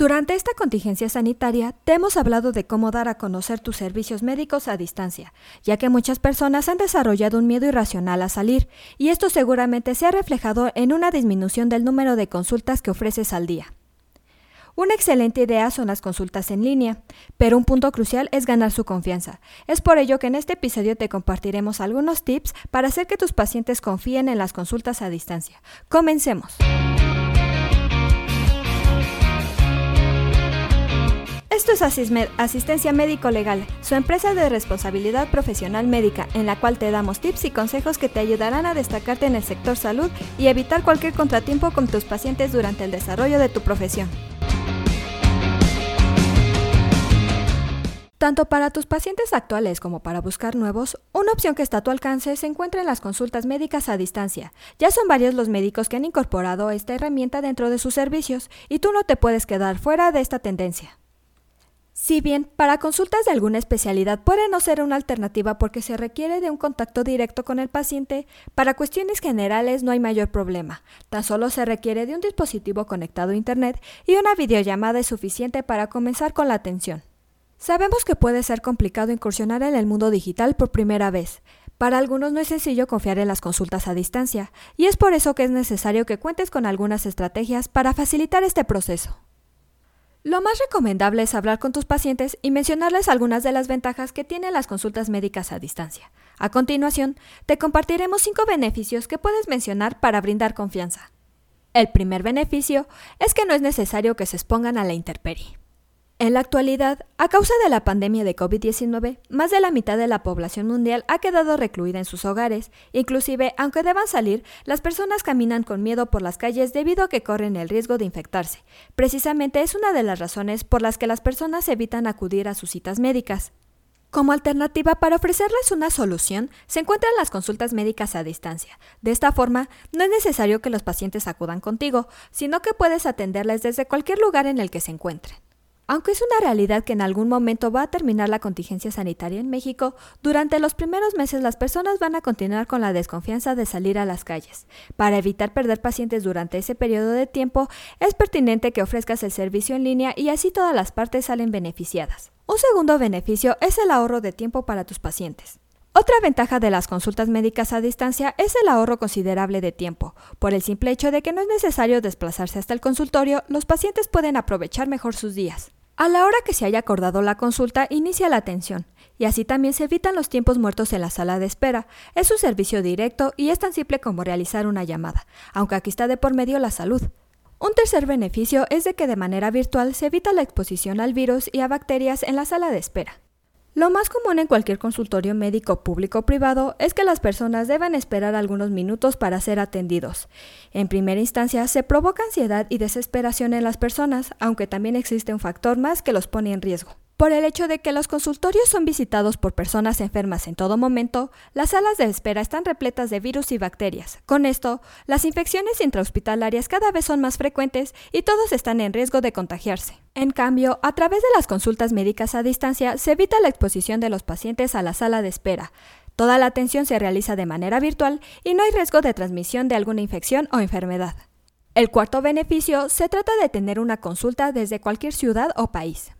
Durante esta contingencia sanitaria, te hemos hablado de cómo dar a conocer tus servicios médicos a distancia, ya que muchas personas han desarrollado un miedo irracional a salir, y esto seguramente se ha reflejado en una disminución del número de consultas que ofreces al día. Una excelente idea son las consultas en línea, pero un punto crucial es ganar su confianza. Es por ello que en este episodio te compartiremos algunos tips para hacer que tus pacientes confíen en las consultas a distancia. Comencemos. Esto es Asistencia Médico Legal, su empresa de responsabilidad profesional médica, en la cual te damos tips y consejos que te ayudarán a destacarte en el sector salud y evitar cualquier contratiempo con tus pacientes durante el desarrollo de tu profesión. Tanto para tus pacientes actuales como para buscar nuevos, una opción que está a tu alcance se encuentra en las consultas médicas a distancia. Ya son varios los médicos que han incorporado esta herramienta dentro de sus servicios y tú no te puedes quedar fuera de esta tendencia. Si bien para consultas de alguna especialidad puede no ser una alternativa porque se requiere de un contacto directo con el paciente, para cuestiones generales no hay mayor problema. Tan solo se requiere de un dispositivo conectado a Internet y una videollamada es suficiente para comenzar con la atención. Sabemos que puede ser complicado incursionar en el mundo digital por primera vez. Para algunos no es sencillo confiar en las consultas a distancia, y es por eso que es necesario que cuentes con algunas estrategias para facilitar este proceso. Lo más recomendable es hablar con tus pacientes y mencionarles algunas de las ventajas que tienen las consultas médicas a distancia. A continuación, te compartiremos cinco beneficios que puedes mencionar para brindar confianza. El primer beneficio es que no es necesario que se expongan a la intemperie. En la actualidad, a causa de la pandemia de COVID-19, más de la mitad de la población mundial ha quedado recluida en sus hogares. Inclusive, aunque deban salir, las personas caminan con miedo por las calles debido a que corren el riesgo de infectarse. Precisamente es una de las razones por las que las personas evitan acudir a sus citas médicas. Como alternativa para ofrecerles una solución, se encuentran las consultas médicas a distancia. De esta forma, no es necesario que los pacientes acudan contigo, sino que puedes atenderles desde cualquier lugar en el que se encuentren. Aunque es una realidad que en algún momento va a terminar la contingencia sanitaria en México, durante los primeros meses las personas van a continuar con la desconfianza de salir a las calles. Para evitar perder pacientes durante ese periodo de tiempo, es pertinente que ofrezcas el servicio en línea y así todas las partes salen beneficiadas. Un segundo beneficio es el ahorro de tiempo para tus pacientes. Otra ventaja de las consultas médicas a distancia es el ahorro considerable de tiempo. Por el simple hecho de que no es necesario desplazarse hasta el consultorio, los pacientes pueden aprovechar mejor sus días. A la hora que se haya acordado la consulta, inicia la atención, y así también se evitan los tiempos muertos en la sala de espera. Es un servicio directo y es tan simple como realizar una llamada, aunque aquí está de por medio la salud. Un tercer beneficio es de que de manera virtual se evita la exposición al virus y a bacterias en la sala de espera. Lo más común en cualquier consultorio médico público o privado es que las personas deban esperar algunos minutos para ser atendidos. En primera instancia, se provoca ansiedad y desesperación en las personas, aunque también existe un factor más que los pone en riesgo. Por el hecho de que los consultorios son visitados por personas enfermas en todo momento, las salas de espera están repletas de virus y bacterias. Con esto, las infecciones intrahospitalarias cada vez son más frecuentes y todos están en riesgo de contagiarse. En cambio, a través de las consultas médicas a distancia se evita la exposición de los pacientes a la sala de espera. Toda la atención se realiza de manera virtual y no hay riesgo de transmisión de alguna infección o enfermedad. El cuarto beneficio se trata de tener una consulta desde cualquier ciudad o país.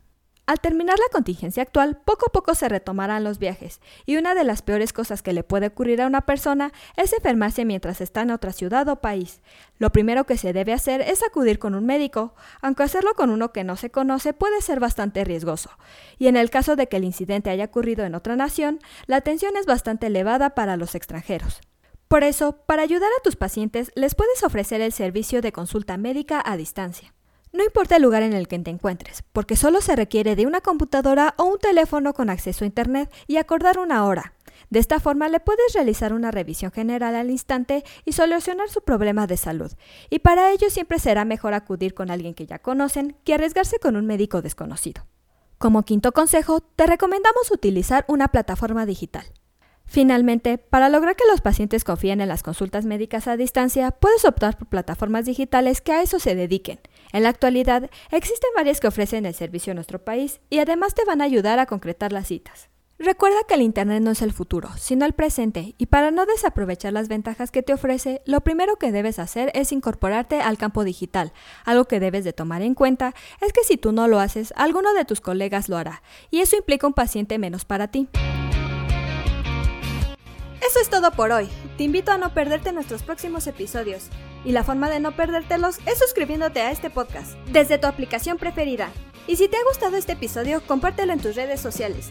Al terminar la contingencia actual, poco a poco se retomarán los viajes, y una de las peores cosas que le puede ocurrir a una persona es enfermarse mientras está en otra ciudad o país. Lo primero que se debe hacer es acudir con un médico, aunque hacerlo con uno que no se conoce puede ser bastante riesgoso, y en el caso de que el incidente haya ocurrido en otra nación, la atención es bastante elevada para los extranjeros. Por eso, para ayudar a tus pacientes, les puedes ofrecer el servicio de consulta médica a distancia. No importa el lugar en el que te encuentres, porque solo se requiere de una computadora o un teléfono con acceso a Internet y acordar una hora. De esta forma le puedes realizar una revisión general al instante y solucionar su problema de salud. Y para ello siempre será mejor acudir con alguien que ya conocen que arriesgarse con un médico desconocido. Como quinto consejo, te recomendamos utilizar una plataforma digital. Finalmente, para lograr que los pacientes confíen en las consultas médicas a distancia, puedes optar por plataformas digitales que a eso se dediquen. En la actualidad, existen varias que ofrecen el servicio en nuestro país y además te van a ayudar a concretar las citas. Recuerda que el Internet no es el futuro, sino el presente, y para no desaprovechar las ventajas que te ofrece, lo primero que debes hacer es incorporarte al campo digital. Algo que debes de tomar en cuenta es que si tú no lo haces, alguno de tus colegas lo hará, y eso implica un paciente menos para ti. Eso es todo por hoy. Te invito a no perderte nuestros próximos episodios. Y la forma de no perdértelos es suscribiéndote a este podcast desde tu aplicación preferida. Y si te ha gustado este episodio, compártelo en tus redes sociales,